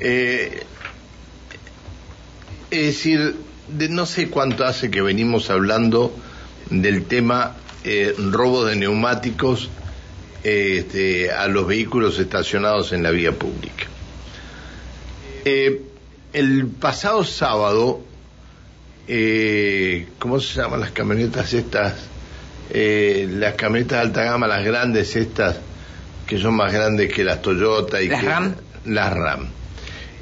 Eh, es decir, de no sé cuánto hace que venimos hablando del tema eh, robo de neumáticos este, a los vehículos estacionados en la vía pública. Eh, el pasado sábado, eh, ¿cómo se llaman las camionetas estas? Eh, las camionetas de alta gama, las grandes estas, que son más grandes que las Toyota y ¿Las que RAM? las RAM.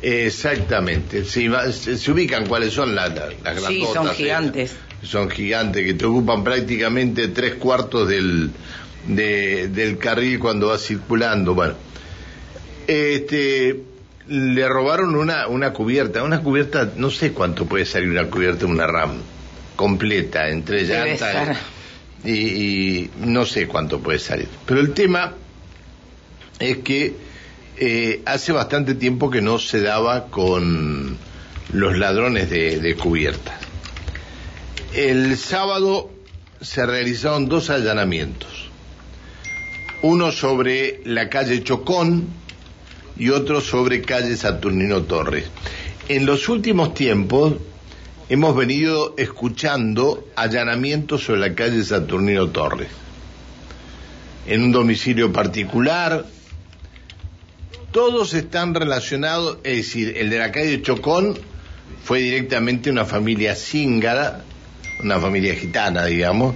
Exactamente. Va- se, se ubican cuáles son las, las, las Sí, grandotas son esas. gigantes. Son gigantes que te ocupan prácticamente tres cuartos del, de- del carril cuando va circulando. Bueno, este, le robaron una, una cubierta, una cubierta, no sé cuánto puede salir una cubierta de una RAM completa, entre llantas y, y no sé cuánto puede salir. Pero el tema es que eh, hace bastante tiempo que no se daba con los ladrones de, de cubiertas. El sábado se realizaron dos allanamientos. Uno sobre la calle Chocón y otro sobre calle Saturnino Torres. En los últimos tiempos hemos venido escuchando allanamientos sobre la calle Saturnino Torres. En un domicilio particular, todos están relacionados, es decir, el de la calle Chocón fue directamente una familia cíngara, una familia gitana, digamos,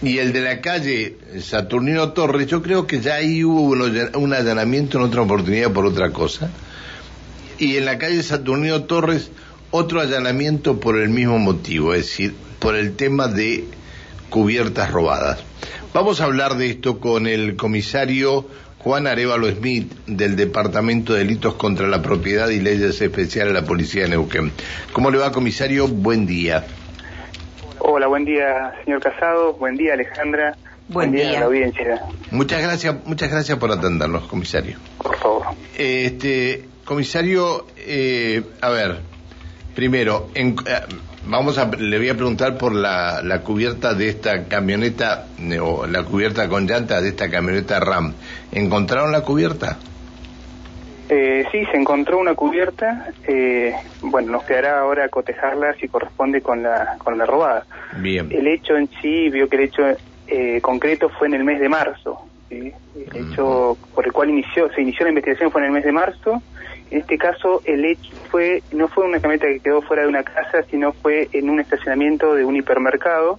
y el de la calle Saturnino Torres, yo creo que ya ahí hubo un allanamiento en otra oportunidad por otra cosa, y en la calle Saturnino Torres otro allanamiento por el mismo motivo, es decir, por el tema de cubiertas robadas. Vamos a hablar de esto con el comisario Juan Arevalo Smith del Departamento de Delitos contra la Propiedad y Leyes Especiales de la Policía de Neuquén. ¿Cómo le va, comisario? Buen día. Hola, buen día, señor Casado. Buen día, Alejandra. Buen día, día. a la audiencia, Muchas gracias, muchas gracias por atendernos, comisario. por favor. Este, comisario, eh, a ver, primero, en- eh, vamos a, le voy a preguntar por la, la cubierta de esta camioneta, eh, o la cubierta con llanta de esta camioneta RAM. ¿Encontraron la cubierta? Eh, sí, se encontró una cubierta. eh, bueno, nos quedará ahora cotejarla si corresponde con la, con la robada. Bien. El hecho en sí, vio que el hecho eh, concreto fue en el mes de marzo. ¿sí? El hecho por el cual inició, se inició la investigación fue en el mes de marzo. En este caso, el hecho fue no fue una camioneta que quedó fuera de una casa, sino fue en un estacionamiento de un hipermercado,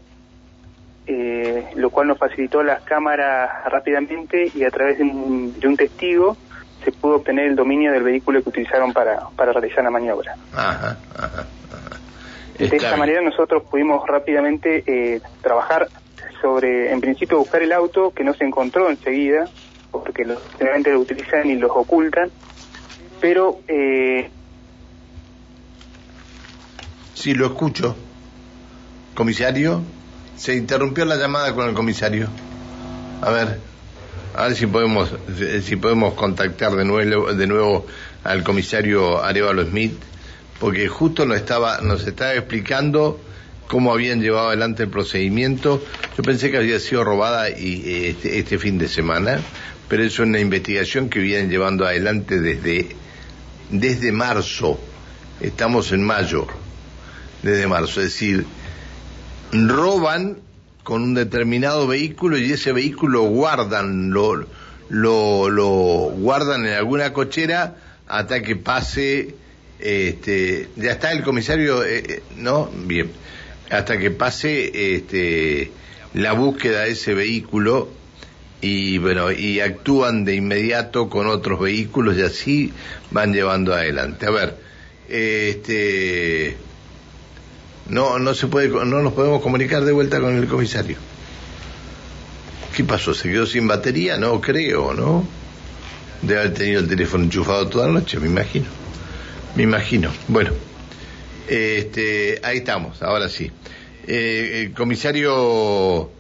eh, lo cual nos facilitó las cámaras rápidamente y a través de un, de un testigo se pudo obtener el dominio del vehículo que utilizaron para, para realizar la maniobra. Ajá, ajá, ajá. De esta manera nosotros pudimos rápidamente eh, trabajar sobre, en principio, buscar el auto que no se encontró enseguida, porque los, generalmente lo utilizan y los ocultan, pero eh, Sí, lo escucho. Comisario, se interrumpió la llamada con el comisario. A ver, a ver si podemos, si podemos contactar de nuevo, de nuevo al comisario Arevalo Smith, porque justo nos estaba, nos estaba explicando cómo habían llevado adelante el procedimiento. Yo pensé que había sido robada y, este, este fin de semana, pero es una investigación que vienen llevando adelante desde, desde marzo. Estamos en mayo desde marzo, es decir, roban con un determinado vehículo y ese vehículo guardan, lo, lo, lo guardan en alguna cochera hasta que pase, este, ya está el comisario, eh, eh, ¿no? Bien, hasta que pase este, la búsqueda de ese vehículo y bueno, y actúan de inmediato con otros vehículos y así van llevando adelante. A ver, este no, no se puede, no nos podemos comunicar de vuelta con el comisario. ¿Qué pasó? ¿Se quedó sin batería? No creo, ¿no? Debe haber tenido el teléfono enchufado toda la noche, me imagino. Me imagino. Bueno, este, ahí estamos, ahora sí. Eh, el comisario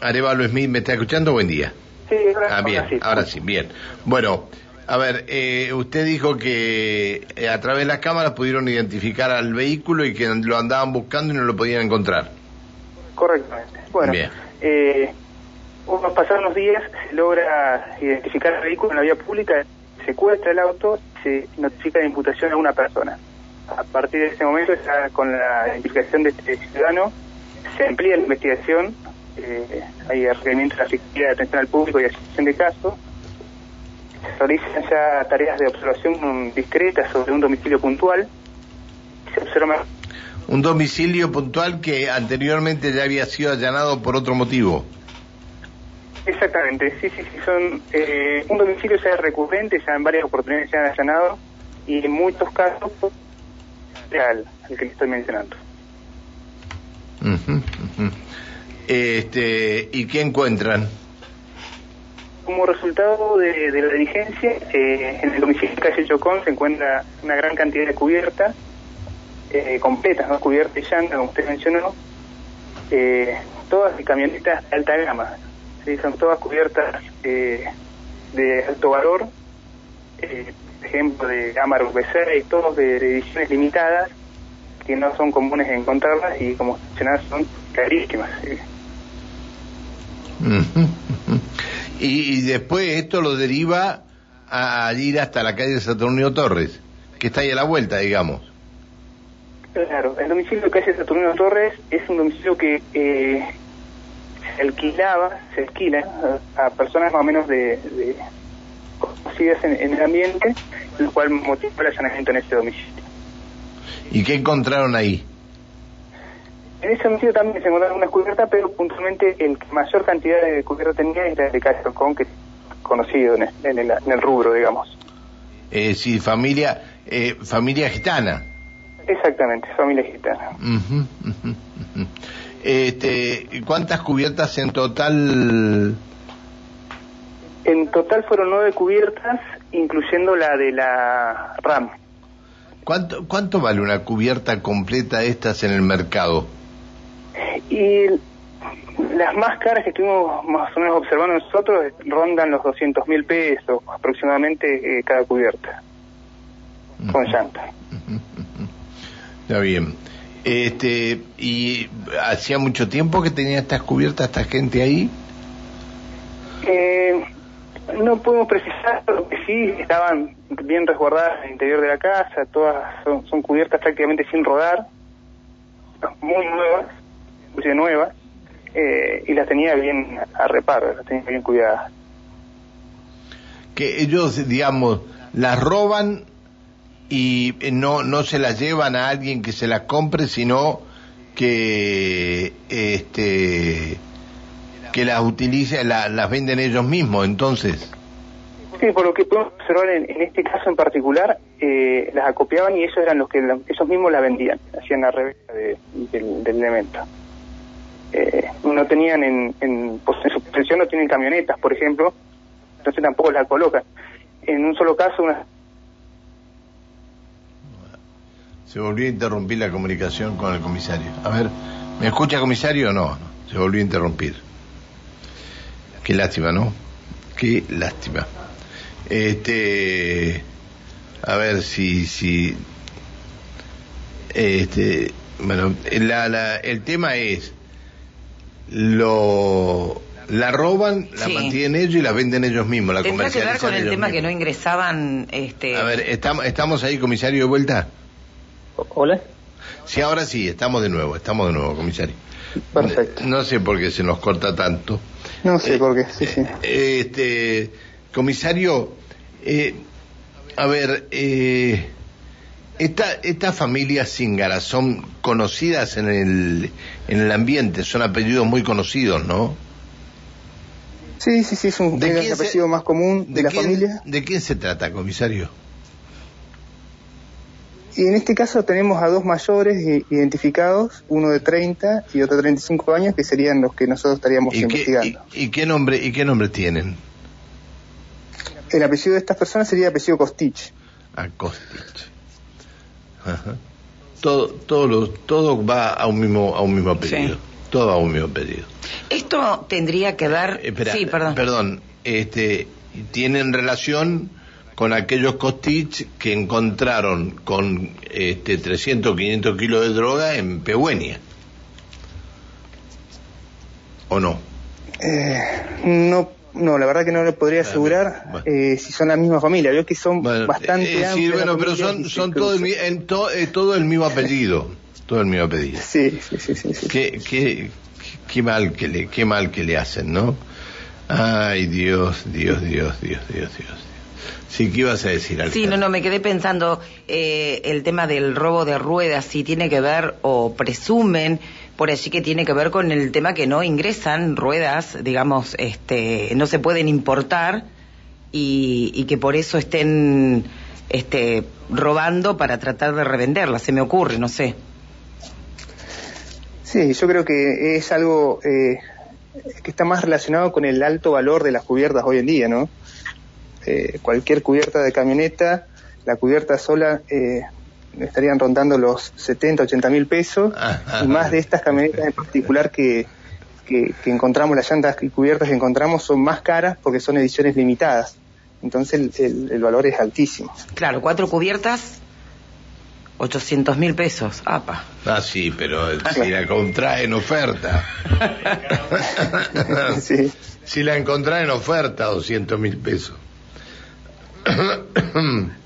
Arevalo Smith, ¿me está escuchando? Buen día. sí, ahora, Ah, bien, ahora sí, bien. Bueno, a ver, eh, usted dijo que eh, a través de las cámaras pudieron identificar al vehículo y que lo andaban buscando y no lo podían encontrar. Correctamente. Bueno, eh, unos pasados unos días se logra identificar el vehículo en la vía pública, secuestra el auto, se notifica la imputación a una persona. A partir de ese momento, ya con la implicación de este ciudadano, se amplía la investigación, eh, hay requerimiento de la Fiscalía de Atención al Público y Asociación de Casos, realizan ya tareas de observación discretas sobre un domicilio puntual, se observa un domicilio puntual que anteriormente ya había sido allanado por otro motivo. Exactamente, sí, sí, sí, son eh, un domicilio ya recurrente, ya en varias oportunidades se han allanado y en muchos casos real, el que le estoy mencionando. Este, ¿Y qué encuentran? Como resultado de, la diligencia, eh, en el domicilio de calle Chocón se encuentra una gran cantidad de cubiertas eh, completas, ¿no? cubiertas y como usted mencionó, eh, todas de camionetas de alta gama, ¿sí? son todas cubiertas eh, de alto valor, eh, ejemplo de gama y todos de, ediciones limitadas, que no son comunes encontrarlas y como mencionaba son carísimas. Y, y, después esto lo deriva a ir hasta la calle Saturnio Torres, que está ahí a la vuelta, digamos. Claro, el domicilio de calle Saturnino Torres es un domicilio que eh, se alquilaba, se alquila a, personas más o menos de, conocidas en, el ambiente, lo cual motivó el allanamiento en este domicilio. ¿Y qué encontraron ahí? En ese domicilio también se encontraron una cubierta, pero puntualmente el que mayor cantidad de cubierta tenía era el de Con, que es conocido en el, rubro, digamos. Eh, sí, familia, eh, familia gitana. Exactamente, familia gitana. Este, ¿Cuántas cubiertas en total? En total fueron nueve cubiertas, incluyendo la de la RAM. ¿Cuánto, cuánto vale una cubierta completa de estas en el mercado? Y las más caras que estuvimos más o menos observando nosotros rondan los 200 mil pesos aproximadamente eh, cada cubierta, con llanta. Está bien. Este, ¿Y hacía mucho tiempo que tenía estas cubiertas esta gente ahí? Eh, no podemos precisar, pero que sí, estaban bien resguardadas en el interior de la casa, todas son, cubiertas prácticamente sin rodar, muy nuevas, nuevas, eh, y las tenía bien a reparo, las tenía bien cuidadas. Que ellos, digamos, las roban y no, no se las llevan a alguien que se las compre, sino que este que las utilice, las venden ellos mismos, entonces. Sí, por lo que podemos observar en, este caso en particular, eh, las acopiaban y ellos eran los que ellos mismos la vendían, hacían la reventa del, elemento. Eh, no tenían en, en, en su posesión no tienen camionetas, por ejemplo, entonces tampoco las colocan. En un solo caso, una Se volvió a interrumpir la comunicación con el comisario. A ver, ¿me escucha comisario o no? Se volvió a interrumpir. Qué lástima, ¿no? Qué lástima. Este, a ver si, si, este, bueno, la, el tema es, lo, la roban, la mantienen ellos y la venden ellos mismos, la ¿Tendrá que ver con el tema que no ingresaban, este... A ver, ¿estamos, estamos ahí, comisario, de vuelta? Hola. Sí, ahora sí, estamos de nuevo, estamos de nuevo, comisario. Perfecto. No sé por qué se nos corta tanto. No sé por qué, sí, sí. Eh, este, comisario, eh, a ver, eh, esta, estas familias cíngaras son conocidas en el, en el ambiente, son apellidos muy conocidos, ¿no? Sí, sí, sí, es un apellido más común de, la familia. ¿De quién se trata, comisario? Y en este caso tenemos a dos mayores identificados, uno de 30 y otro de 35 años, que serían los que nosotros estaríamos investigando. y, qué nombre, ¿Y qué nombre tienen? El apellido de estas personas sería apellido Kostich. Ah, Kostich. Todo, todo, todo va a un mismo, a un mismo apellido. Todo a un mismo apellido. Esto tendría que dar... Eh, sí, perdón. Perdón, este, ¿tienen relación con aquellos Costich que encontraron con este 300 500 kilos de droga en Pehuenia. ¿O no? Eh, no No, la verdad que no le podría asegurar eh, si son la misma familia. Veo que son bastante eh, Sí, bueno, pero son, son todo, el, en eh, todo el mismo apellido. Todo el mismo apellido. Sí, sí, sí. sí, Qué, qué, qué, mal que le, qué mal que le hacen, ¿no? Ay, Dios, Dios, Dios, Dios, Dios, Dios. Sí, ¿qué ibas a decir? Sí, no, no, me quedé pensando eh, el tema del robo de ruedas, si tiene que ver o presumen por allí que tiene que ver con el tema que no ingresan ruedas, digamos, este, no se pueden importar y, que por eso estén este, robando para tratar de revenderlas, se me ocurre, no sé. Sí, yo creo que es algo eh, que está más relacionado con el alto valor de las cubiertas hoy en día, ¿no? Eh, cualquier cubierta de camioneta, la cubierta sola eh, estarían rondando los 70, 80 mil pesos y más de estas camionetas en particular que, que, encontramos, las llantas y cubiertas que encontramos son más caras porque son ediciones limitadas. Entonces el, el, valor es altísimo. Claro, cuatro cubiertas, 800 mil pesos. Apa. Ah, sí, pero si la contrae en oferta. sí. Si la encontrás en oferta, 200 mil pesos.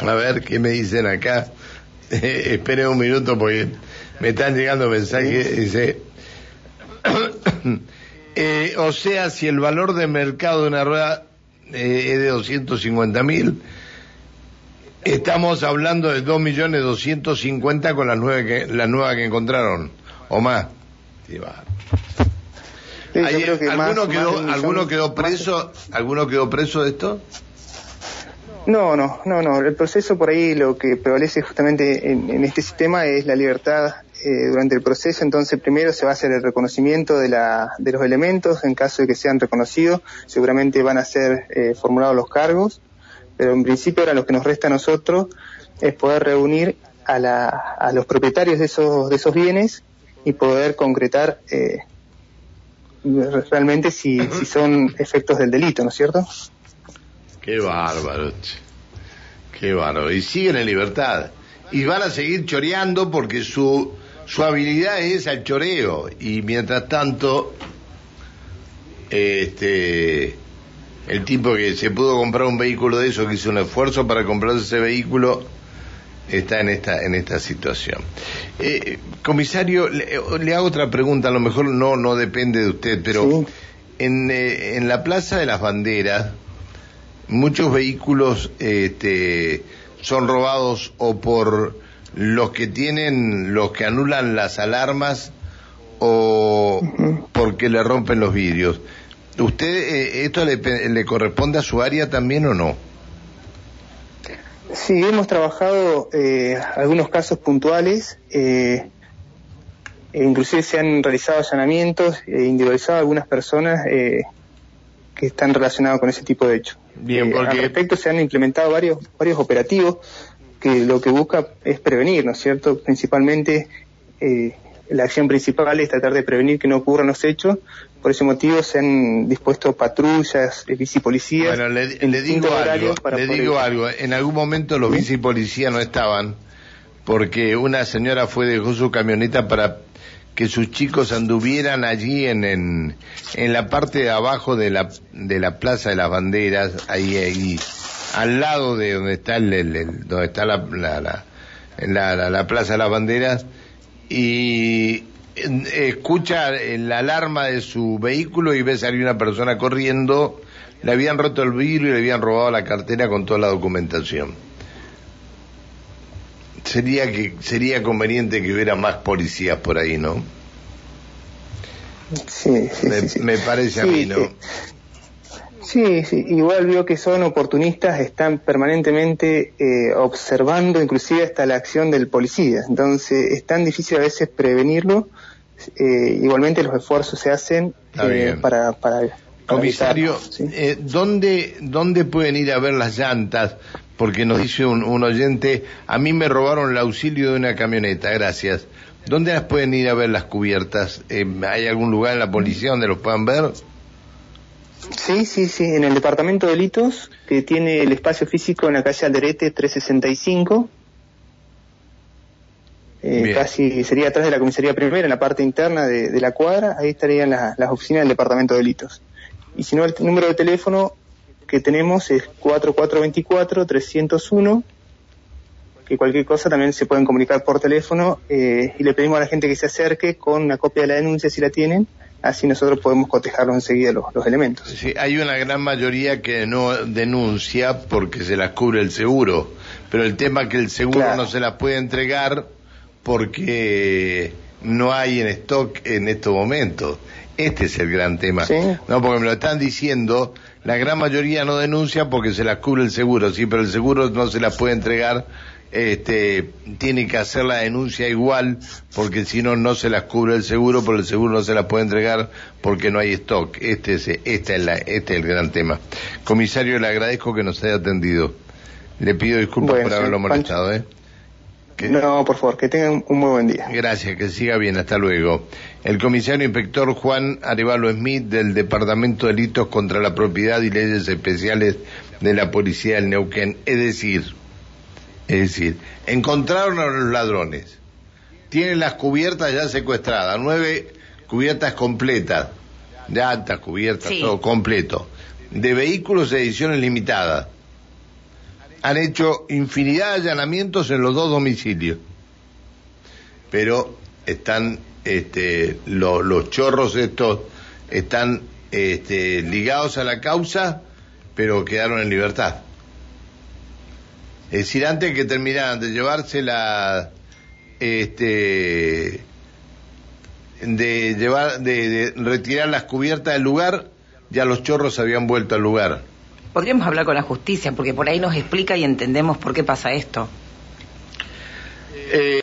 A ver, ¿qué me dicen acá? esperen un minuto porque me están llegando mensajes. Dice, eh, o sea, si el valor de mercado de una rueda eh, es de 250 mil, estamos hablando de 2 millones 250 con las nueve que, la nueva que encontraron, o más. ¿Alguno, quedó, ¿Alguno quedó preso? ¿Alguno quedó preso de esto? No, no, no, no. El proceso por ahí lo que prevalece justamente en, este sistema es la libertad eh, durante el proceso. Entonces, primero se va a hacer el reconocimiento de, la, de los elementos. En caso de que sean reconocidos, seguramente van a ser eh, formulados los cargos. Pero en principio, ahora lo que nos resta a nosotros es poder reunir a, la, a los propietarios de esos, de esos bienes y poder concretar eh, realmente si, si son efectos del delito, ¿no es cierto? Qué bárbaro, qué bárbaro. Y siguen en libertad. Y van a seguir choreando porque su, su habilidad es el choreo. Y mientras tanto, este, el tipo que se pudo comprar un vehículo de eso, que hizo un esfuerzo para comprarse ese vehículo, está en esta, en esta situación. Eh, comisario, le, hago otra pregunta, a lo mejor no, no depende de usted, pero en, eh, en la Plaza de las Banderas, muchos vehículos este, son robados o por los que tienen, los que anulan las alarmas o porque le rompen los vidrios. ¿Usted eh, esto le, corresponde a su área también o no? Sí, hemos trabajado eh, algunos casos puntuales, eh, inclusive se han realizado allanamientos e individualizado a algunas personas eh, que están relacionados con ese tipo de hechos. Bien, eh, porque... Al respecto se han implementado varios, varios operativos que lo que busca es prevenir, ¿no es cierto? Principalmente eh, la acción principal es tratar de prevenir que no ocurran los hechos. Por ese motivo se han dispuesto patrullas, eh, bicipolicías. Bueno, le, digo algo, le digo algo. En algún momento los bicipolicías no estaban porque una señora fue dejó su camioneta para que sus chicos anduvieran allí en, en, en, la parte de abajo de la, de la Plaza de las Banderas, ahí, ahí al lado de donde está, el, donde está la, la, la, la, Plaza de las Banderas, y escucha la alarma de su vehículo y ve salir una persona corriendo, le habían roto el vidrio y le habían robado la cartera con toda la documentación sería que sería conveniente que hubiera más policías por ahí, ¿no? Sí, sí, me, parece a mí, ¿no? Sí, sí, igual veo que son oportunistas, están permanentemente eh, observando inclusive hasta la acción del policía, entonces es tan difícil a veces prevenirlo, eh, igualmente los esfuerzos se hacen eh, para, para, Comisario, eh, ¿dónde, ¿dónde pueden ir a ver las llantas? Porque nos dice un, oyente, a mí me robaron el auxilio de una camioneta, gracias. ¿Dónde las pueden ir a ver las cubiertas? Eh, ¿Hay algún lugar en la policía donde los puedan ver? Sí, sí, sí, en el departamento de delitos, que tiene el espacio físico en la calle Alderete 365. Eh, casi sería atrás de la comisaría primera, en la parte interna de, la cuadra, ahí estarían las oficinas del departamento de delitos. y si no el número de teléfono que tenemos es 4424-301, que cualquier cosa también se pueden comunicar por teléfono eh, y le pedimos a la gente que se acerque con una copia de la denuncia si la tienen, así nosotros podemos cotejarlos enseguida los, los elementos. Sí, hay una gran mayoría que no denuncia porque se las cubre el seguro, pero el tema es que el seguro no se las puede entregar porque no hay en stock en estos momentos. Este es el gran tema. No, porque me lo están diciendo, la gran mayoría no denuncia porque se las cubre el seguro, sí, pero el seguro no se las puede entregar, este, tiene que hacer la denuncia igual, porque si no, no se las cubre el seguro, pero el seguro no se las puede entregar porque no hay stock. Este es, este es, la, este es el gran tema. Comisario, le agradezco que nos haya atendido. Le pido disculpas por haberlo molestado, ¿eh? No, por favor, que tengan un muy buen día. Gracias, que siga bien, hasta luego. El comisario inspector Juan Arevalo Smith del Departamento de Delitos contra la Propiedad y Leyes Especiales de la Policía del Neuquén. Es decir, es decir, encontraron a los ladrones. Tienen las cubiertas ya secuestradas, nueve cubiertas completas, de altas cubiertas, todo completo, de vehículos de ediciones limitadas han hecho infinidad de allanamientos en los dos domicilios. Pero están, este, los chorros estos están este, ligados a la causa, pero quedaron en libertad. Es decir, antes que terminaran de llevarse la, este, de llevar, de retirar las cubiertas del lugar, ya los chorros habían vuelto al lugar podríamos hablar con la justicia, porque por ahí nos explica y entendemos por qué pasa esto. Eh,